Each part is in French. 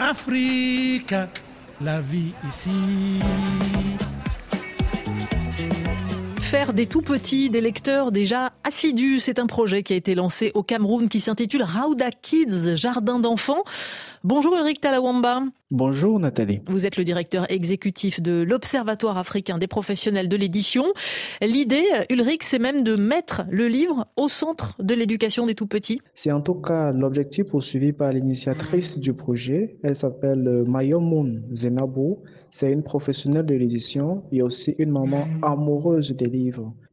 Afrique, la vie ici. Faire des tout petits, des lecteurs déjà assidus, c'est un projet qui a été lancé au Cameroun qui s'intitule Rauda Kids, jardin d'enfants. Bonjour Ulrich Talawamba. Bonjour Nathalie. Vous êtes le directeur exécutif de l'Observatoire africain des professionnels de l'édition. L'idée, Ulrich, c'est même de mettre le livre au centre de l'éducation des tout-petits. C'est en tout cas l'objectif poursuivi par l'initiatrice du projet. Elle s'appelle Mayomoun Zenabo. C'est une professionnelle de l'édition et aussi une maman amoureuse des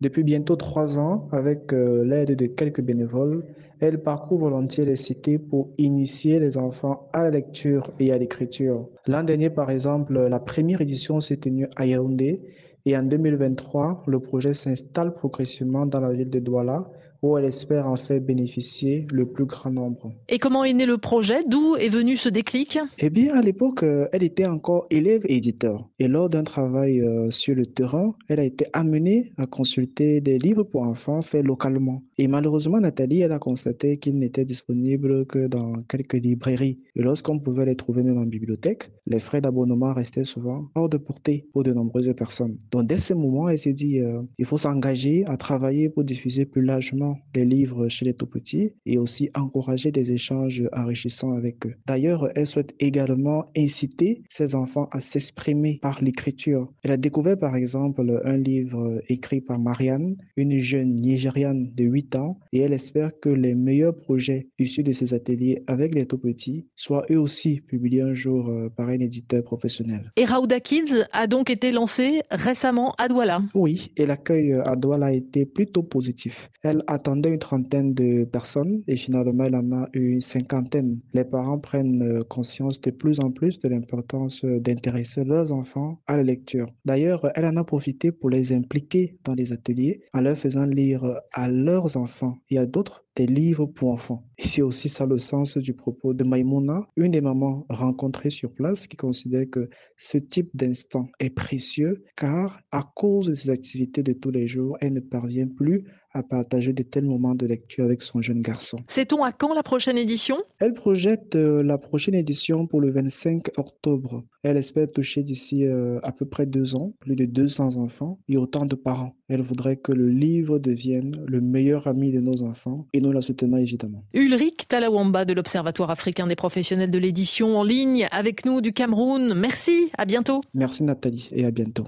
Depuis bientôt trois ans, avec euh, l'aide de quelques bénévoles, elle parcourt volontiers les cités pour initier les enfants à la lecture et à l'écriture. L'an dernier, par exemple, la première édition s'est tenue à Yaoundé et en 2023, le projet s'installe progressivement dans la ville de Douala où elle espère en faire bénéficier le plus grand nombre. Et comment est né le projet? D'où est venu ce déclic? Eh bien, à l'époque, euh, elle était encore élève et éditeur. Et lors d'un travail euh, sur le terrain, elle a été amenée à consulter des livres pour enfants faits localement. Et malheureusement, Nathalie, elle a constaté qu'ils n'étaient disponibles que dans quelques librairies. Et lorsqu'on pouvait les trouver même en bibliothèque, les frais d'abonnement restaient souvent hors de portée pour de nombreuses personnes. Donc, dès ce moment, elle s'est dit, euh, il faut s'engager à travailler pour diffuser plus largement les livres chez les tout petits et aussi encourager des échanges enrichissants avec eux. D'ailleurs, elle souhaite également inciter ses enfants à s'exprimer par l'écriture. Elle a découvert par exemple un livre écrit par Marianne, une jeune Nigériane de 8 ans, et elle espère que les meilleurs projets issus de ces ateliers avec les tout petits soient eux aussi publiés un jour euh, par un éditeur professionnel. Et Rauda Kids a donc été lancé récemment à Douala. Oui, et l'accueil à Douala a été plutôt positif. Elle a attendait une trentaine de personnes et finalement, elle en a eu une cinquantaine. Les parents prennent euh, conscience de plus en plus de l'importance euh, d'intéresser leurs enfants à la lecture. D'ailleurs, elle en a profité pour les impliquer dans les ateliers en leur faisant lire à leurs enfants et à d'autres des livres pour enfants. Et c'est aussi ça le sens du propos de Maïmouna, une des mamans rencontrées sur place qui considère que ce type d'instant est précieux car à cause de ses activités de tous les jours, elle ne parvient plus à partager de tels moments de lecture avec son jeune garçon. Sait-on à quand la prochaine édition? Elle projette euh, la prochaine édition pour le 25 octobre. Elle espère toucher d'ici euh, à peu près deux ans plus de 200 enfants et autant de parents. Elle voudrait que le livre devienne le meilleur ami de nos enfants et nous la soutenons évidemment. Ulrich Talawamba de l'Observatoire africain des professionnels de l'édition en ligne avec nous du Cameroun. Merci, à bientôt. Merci Nathalie et à bientôt.